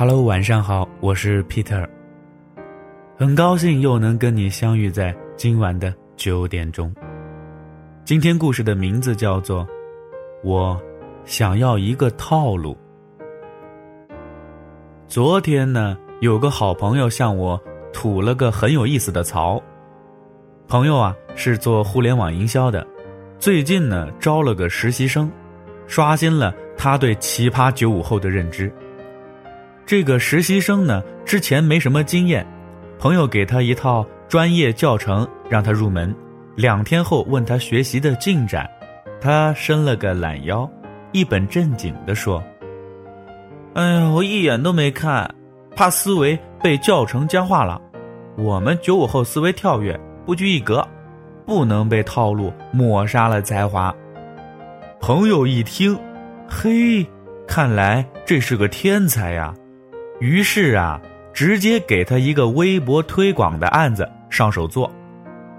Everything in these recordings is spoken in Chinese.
Hello，晚上好，我是 Peter。很高兴又能跟你相遇在今晚的九点钟。今天故事的名字叫做《我想要一个套路》。昨天呢，有个好朋友向我吐了个很有意思的槽。朋友啊，是做互联网营销的，最近呢招了个实习生，刷新了他对奇葩九五后的认知。这个实习生呢，之前没什么经验，朋友给他一套专业教程让他入门。两天后问他学习的进展，他伸了个懒腰，一本正经地说：“哎呀，我一眼都没看，怕思维被教程僵化了。我们九五后思维跳跃，不拘一格，不能被套路抹杀了才华。”朋友一听，嘿，看来这是个天才呀。于是啊，直接给他一个微博推广的案子上手做，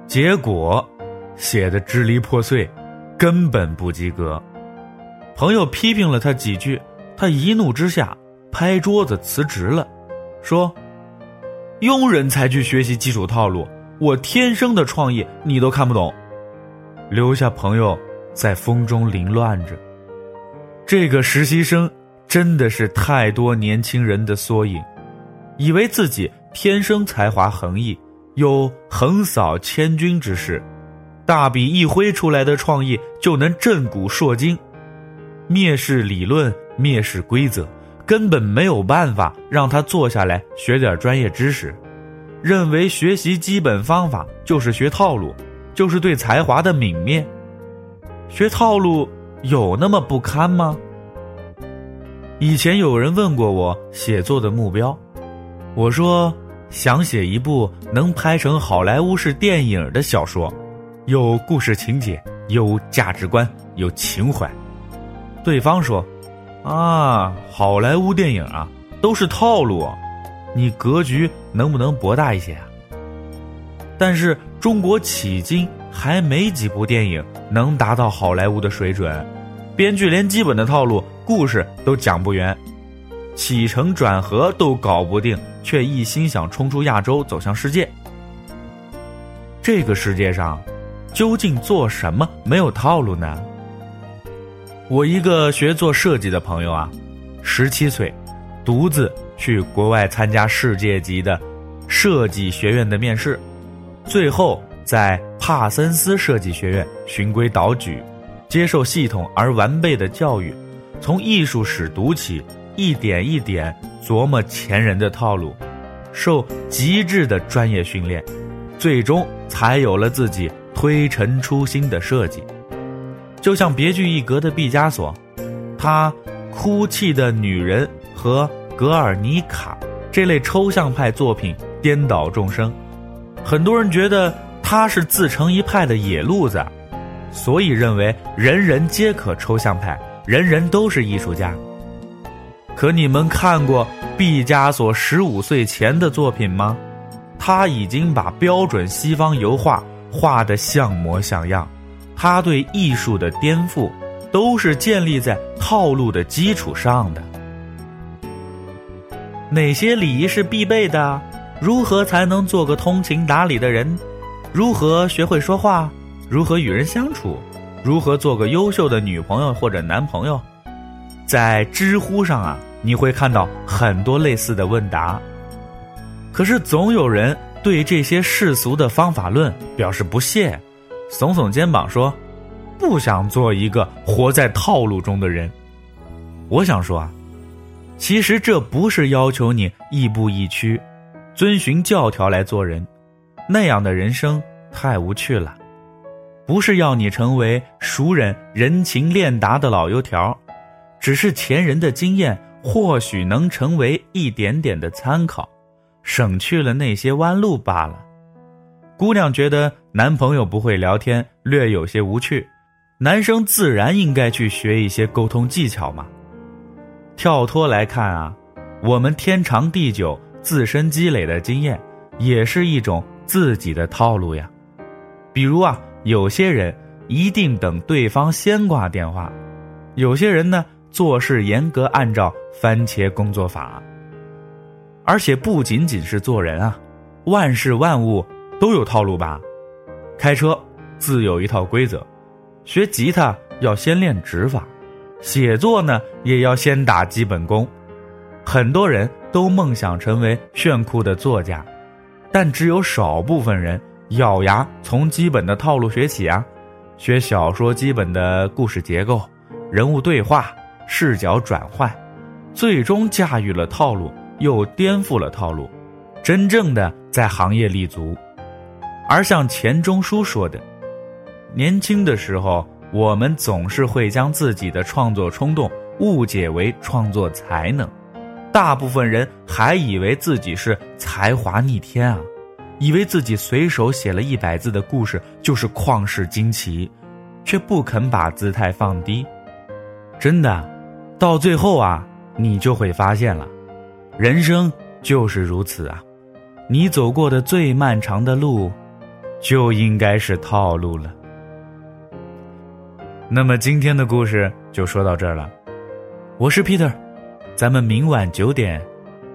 结果写的支离破碎，根本不及格。朋友批评了他几句，他一怒之下拍桌子辞职了，说：“庸人才去学习基础套路，我天生的创意你都看不懂。”留下朋友在风中凌乱着。这个实习生。真的是太多年轻人的缩影，以为自己天生才华横溢，有横扫千军之势，大笔一挥出来的创意就能震古烁今，蔑视理论，蔑视规则，根本没有办法让他坐下来学点专业知识，认为学习基本方法就是学套路，就是对才华的泯灭，学套路有那么不堪吗？以前有人问过我写作的目标，我说想写一部能拍成好莱坞式电影的小说，有故事情节，有价值观，有情怀。对方说：“啊，好莱坞电影啊，都是套路，你格局能不能博大一些啊？”但是中国迄今还没几部电影能达到好莱坞的水准，编剧连基本的套路。故事都讲不圆，起承转合都搞不定，却一心想冲出亚洲，走向世界。这个世界上，究竟做什么没有套路呢？我一个学做设计的朋友啊，十七岁，独自去国外参加世界级的设计学院的面试，最后在帕森斯设计学院循规蹈矩，接受系统而完备的教育。从艺术史读起，一点一点琢磨前人的套路，受极致的专业训练，最终才有了自己推陈出新的设计。就像别具一格的毕加索，他《哭泣的女人》和《格尔尼卡》这类抽象派作品颠倒众生，很多人觉得他是自成一派的野路子，所以认为人人皆可抽象派。人人都是艺术家，可你们看过毕加索十五岁前的作品吗？他已经把标准西方油画画得像模像样。他对艺术的颠覆，都是建立在套路的基础上的。哪些礼仪是必备的？如何才能做个通情达理的人？如何学会说话？如何与人相处？如何做个优秀的女朋友或者男朋友？在知乎上啊，你会看到很多类似的问答。可是总有人对这些世俗的方法论表示不屑，耸耸肩膀说：“不想做一个活在套路中的人。”我想说啊，其实这不是要求你亦步亦趋，遵循教条来做人，那样的人生太无趣了。不是要你成为熟人人情练达的老油条，只是前人的经验或许能成为一点点的参考，省去了那些弯路罢了。姑娘觉得男朋友不会聊天，略有些无趣，男生自然应该去学一些沟通技巧嘛。跳脱来看啊，我们天长地久自身积累的经验，也是一种自己的套路呀。比如啊。有些人一定等对方先挂电话，有些人呢做事严格按照番茄工作法，而且不仅仅是做人啊，万事万物都有套路吧？开车自有一套规则，学吉他要先练指法，写作呢也要先打基本功。很多人都梦想成为炫酷的作家，但只有少部分人咬牙从基本的套路学起啊，学小说基本的故事结构、人物对话、视角转换，最终驾驭了套路，又颠覆了套路，真正的在行业立足。而像钱钟书说的，年轻的时候，我们总是会将自己的创作冲动误解为创作才能。大部分人还以为自己是才华逆天啊，以为自己随手写了一百字的故事就是旷世惊奇，却不肯把姿态放低。真的，到最后啊，你就会发现了，人生就是如此啊，你走过的最漫长的路，就应该是套路了。那么今天的故事就说到这儿了，我是 Peter。咱们明晚九点，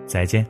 再见。